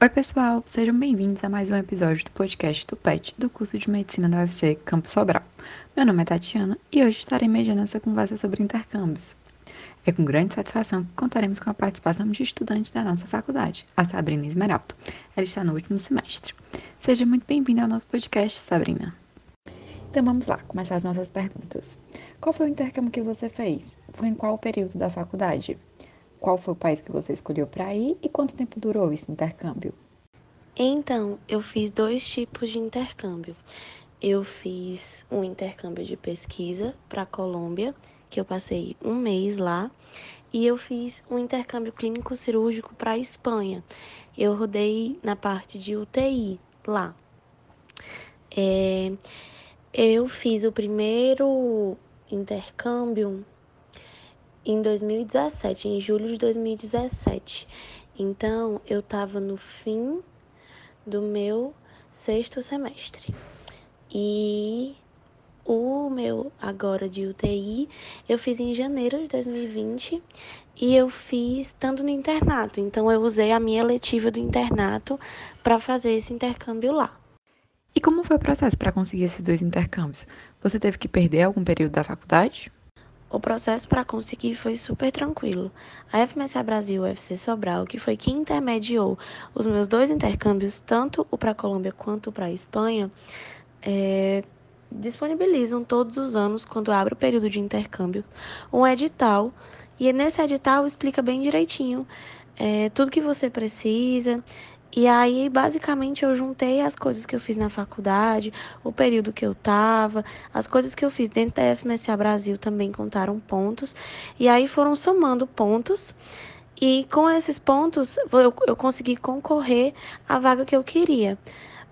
Oi, pessoal, sejam bem-vindos a mais um episódio do podcast do PET do curso de Medicina da UFC Campo Sobral. Meu nome é Tatiana e hoje estarei mediando essa conversa sobre intercâmbios. É com grande satisfação que contaremos com a participação de estudantes da nossa faculdade, a Sabrina Esmeraldo. Ela está no último semestre. Seja muito bem-vinda ao nosso podcast, Sabrina. Então vamos lá, começar as nossas perguntas. Qual foi o intercâmbio que você fez? Foi em qual período da faculdade? Qual foi o país que você escolheu para ir e quanto tempo durou esse intercâmbio? Então, eu fiz dois tipos de intercâmbio. Eu fiz um intercâmbio de pesquisa para a Colômbia, que eu passei um mês lá, e eu fiz um intercâmbio clínico cirúrgico para a Espanha. Eu rodei na parte de UTI lá. É, eu fiz o primeiro intercâmbio em 2017, em julho de 2017. Então, eu estava no fim do meu sexto semestre. E o meu agora de UTI eu fiz em janeiro de 2020 e eu fiz estando no internato. Então, eu usei a minha letiva do internato para fazer esse intercâmbio lá. E como foi o processo para conseguir esses dois intercâmbios? Você teve que perder algum período da faculdade? O processo para conseguir foi super tranquilo. A FMSA Brasil UFC Sobral, que foi quem intermediou os meus dois intercâmbios, tanto o para a Colômbia quanto para a Espanha, é, disponibilizam todos os anos, quando abre o período de intercâmbio, um edital. E nesse edital explica bem direitinho é, tudo que você precisa e aí, basicamente, eu juntei as coisas que eu fiz na faculdade, o período que eu tava, as coisas que eu fiz dentro da FMSA Brasil também contaram pontos. E aí foram somando pontos. E com esses pontos, eu, eu consegui concorrer à vaga que eu queria.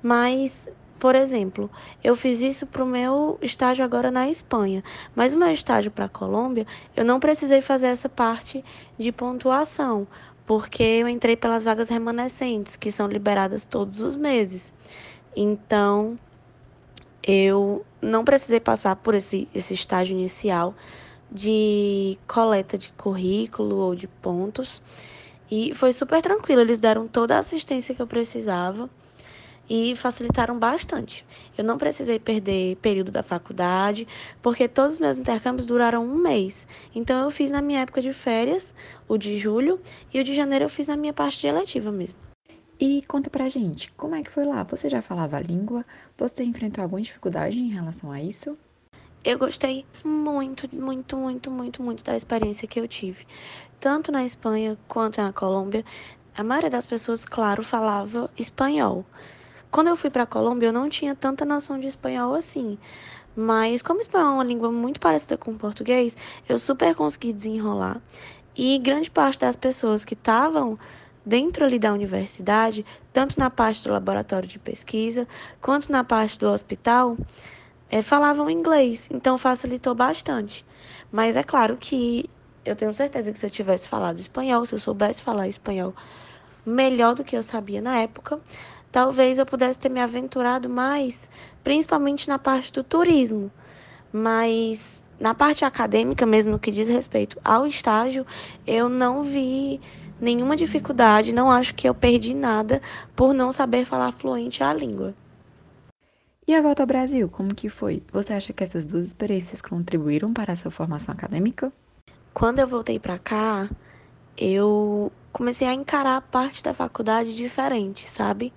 Mas por exemplo, eu fiz isso para o meu estágio agora na Espanha, mas o meu estágio para a Colômbia, eu não precisei fazer essa parte de pontuação, porque eu entrei pelas vagas remanescentes, que são liberadas todos os meses. Então, eu não precisei passar por esse, esse estágio inicial de coleta de currículo ou de pontos. E foi super tranquilo, eles deram toda a assistência que eu precisava e facilitaram bastante. Eu não precisei perder período da faculdade, porque todos os meus intercâmbios duraram um mês. Então eu fiz na minha época de férias, o de julho, e o de janeiro eu fiz na minha parte de eletiva mesmo. E conta pra gente, como é que foi lá? Você já falava a língua? Você enfrentou alguma dificuldade em relação a isso? Eu gostei muito, muito, muito, muito, muito da experiência que eu tive. Tanto na Espanha quanto na Colômbia, a maioria das pessoas, claro, falava espanhol. Quando eu fui para a Colômbia, eu não tinha tanta noção de espanhol assim. Mas como espanhol é uma língua muito parecida com o português, eu super consegui desenrolar. E grande parte das pessoas que estavam dentro ali da universidade, tanto na parte do laboratório de pesquisa, quanto na parte do hospital, é, falavam inglês, então facilitou bastante. Mas é claro que eu tenho certeza que se eu tivesse falado espanhol, se eu soubesse falar espanhol melhor do que eu sabia na época, talvez eu pudesse ter me aventurado mais, principalmente na parte do turismo. Mas na parte acadêmica, mesmo que diz respeito ao estágio, eu não vi nenhuma dificuldade, não acho que eu perdi nada por não saber falar fluente a língua. E a volta ao Brasil, como que foi? Você acha que essas duas experiências contribuíram para a sua formação acadêmica? Quando eu voltei para cá, eu comecei a encarar a parte da faculdade diferente, sabe?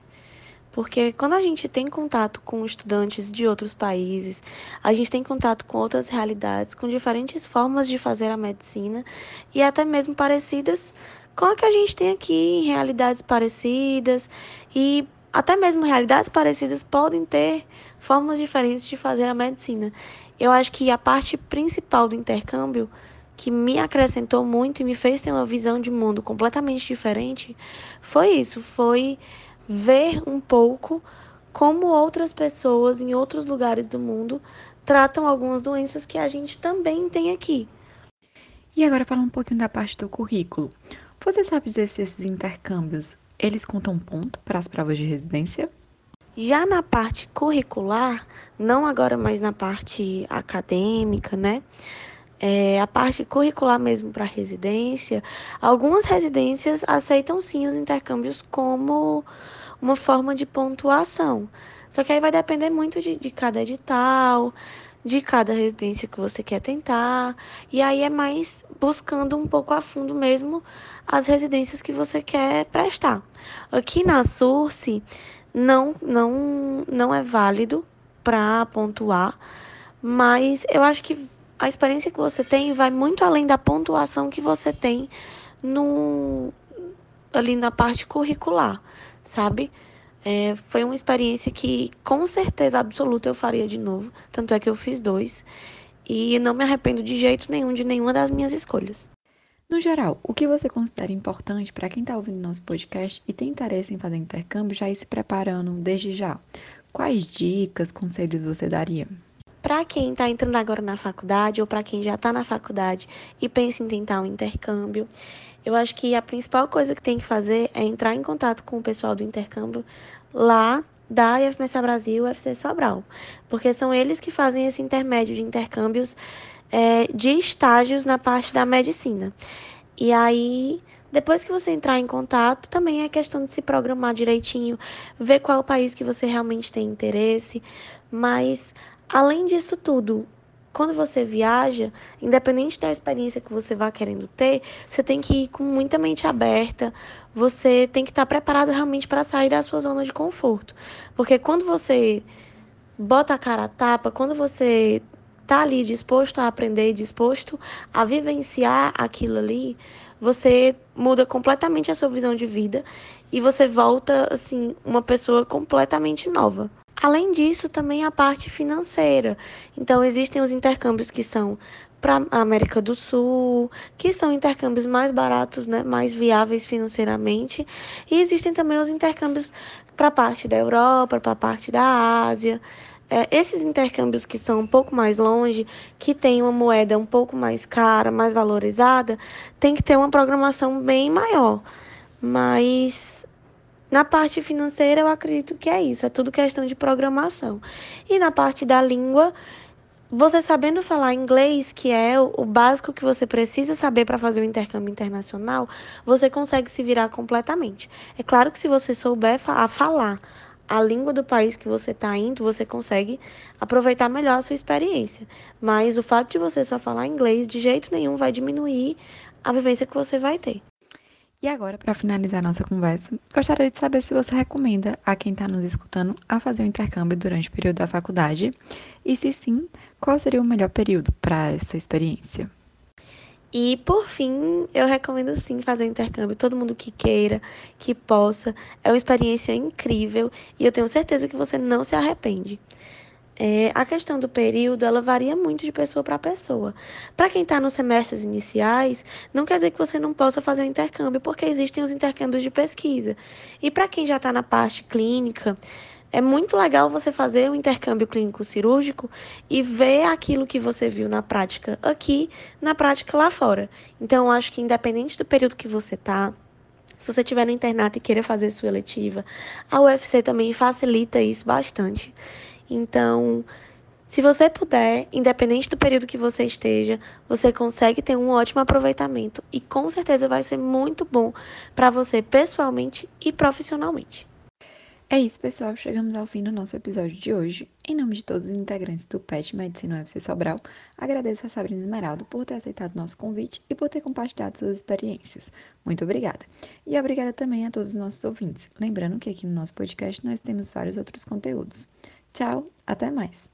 Porque quando a gente tem contato com estudantes de outros países, a gente tem contato com outras realidades, com diferentes formas de fazer a medicina e até mesmo parecidas com a que a gente tem aqui, realidades parecidas e até mesmo realidades parecidas podem ter formas diferentes de fazer a medicina. Eu acho que a parte principal do intercâmbio que me acrescentou muito e me fez ter uma visão de mundo completamente diferente foi isso, foi ver um pouco como outras pessoas em outros lugares do mundo tratam algumas doenças que a gente também tem aqui. E agora falando um pouquinho da parte do currículo. Você sabe dizer se esses intercâmbios, eles contam ponto para as provas de residência? Já na parte curricular, não agora mais na parte acadêmica, né? É, a parte curricular mesmo para residência, algumas residências aceitam sim os intercâmbios como uma forma de pontuação. Só que aí vai depender muito de, de cada edital, de cada residência que você quer tentar. E aí é mais buscando um pouco a fundo mesmo as residências que você quer prestar. Aqui na Surse não não não é válido para pontuar, mas eu acho que a experiência que você tem vai muito além da pontuação que você tem no ali na parte curricular, sabe? É, foi uma experiência que, com certeza absoluta, eu faria de novo. Tanto é que eu fiz dois. E não me arrependo de jeito nenhum de nenhuma das minhas escolhas. No geral, o que você considera importante para quem está ouvindo nosso podcast e tem interesse em fazer intercâmbio já ir se preparando desde já? Quais dicas, conselhos você daria? Para quem está entrando agora na faculdade ou para quem já está na faculdade e pensa em tentar um intercâmbio, eu acho que a principal coisa que tem que fazer é entrar em contato com o pessoal do intercâmbio lá da IFMSA Brasil e UFC Sobral, porque são eles que fazem esse intermédio de intercâmbios é, de estágios na parte da medicina. E aí, depois que você entrar em contato, também é questão de se programar direitinho, ver qual país que você realmente tem interesse, mas além disso tudo, quando você viaja, independente da experiência que você vá querendo ter, você tem que ir com muita mente aberta, você tem que estar preparado realmente para sair da sua zona de conforto. Porque quando você bota a cara a tapa, quando você tá ali disposto a aprender, disposto a vivenciar aquilo ali, você muda completamente a sua visão de vida e você volta assim uma pessoa completamente nova. Além disso, também a parte financeira. Então, existem os intercâmbios que são para a América do Sul, que são intercâmbios mais baratos, né, mais viáveis financeiramente, e existem também os intercâmbios para a parte da Europa, para a parte da Ásia. É, esses intercâmbios que são um pouco mais longe, que tem uma moeda um pouco mais cara, mais valorizada, tem que ter uma programação bem maior. Mas na parte financeira, eu acredito que é isso, é tudo questão de programação. E na parte da língua, você sabendo falar inglês, que é o básico que você precisa saber para fazer o intercâmbio internacional, você consegue se virar completamente. É claro que se você souber a falar a língua do país que você está indo, você consegue aproveitar melhor a sua experiência. Mas o fato de você só falar inglês de jeito nenhum vai diminuir a vivência que você vai ter. E agora, para finalizar nossa conversa, gostaria de saber se você recomenda a quem está nos escutando a fazer o um intercâmbio durante o período da faculdade e, se sim, qual seria o melhor período para essa experiência. E por fim, eu recomendo sim fazer o intercâmbio. Todo mundo que queira, que possa. É uma experiência incrível e eu tenho certeza que você não se arrepende. É, a questão do período, ela varia muito de pessoa para pessoa. Para quem está nos semestres iniciais, não quer dizer que você não possa fazer o intercâmbio, porque existem os intercâmbios de pesquisa. E para quem já está na parte clínica, é muito legal você fazer o um intercâmbio clínico cirúrgico e ver aquilo que você viu na prática aqui, na prática lá fora. Então, acho que independente do período que você está, se você estiver no internato e queira fazer sua eletiva, a UFC também facilita isso bastante. Então, se você puder, independente do período que você esteja, você consegue ter um ótimo aproveitamento e com certeza vai ser muito bom para você pessoalmente e profissionalmente. É isso, pessoal. Chegamos ao fim do nosso episódio de hoje. Em nome de todos os integrantes do PET Medicina UFC Sobral, agradeço a Sabrina Esmeraldo por ter aceitado nosso convite e por ter compartilhado suas experiências. Muito obrigada. E obrigada também a todos os nossos ouvintes. Lembrando que aqui no nosso podcast nós temos vários outros conteúdos. Tchau, até mais!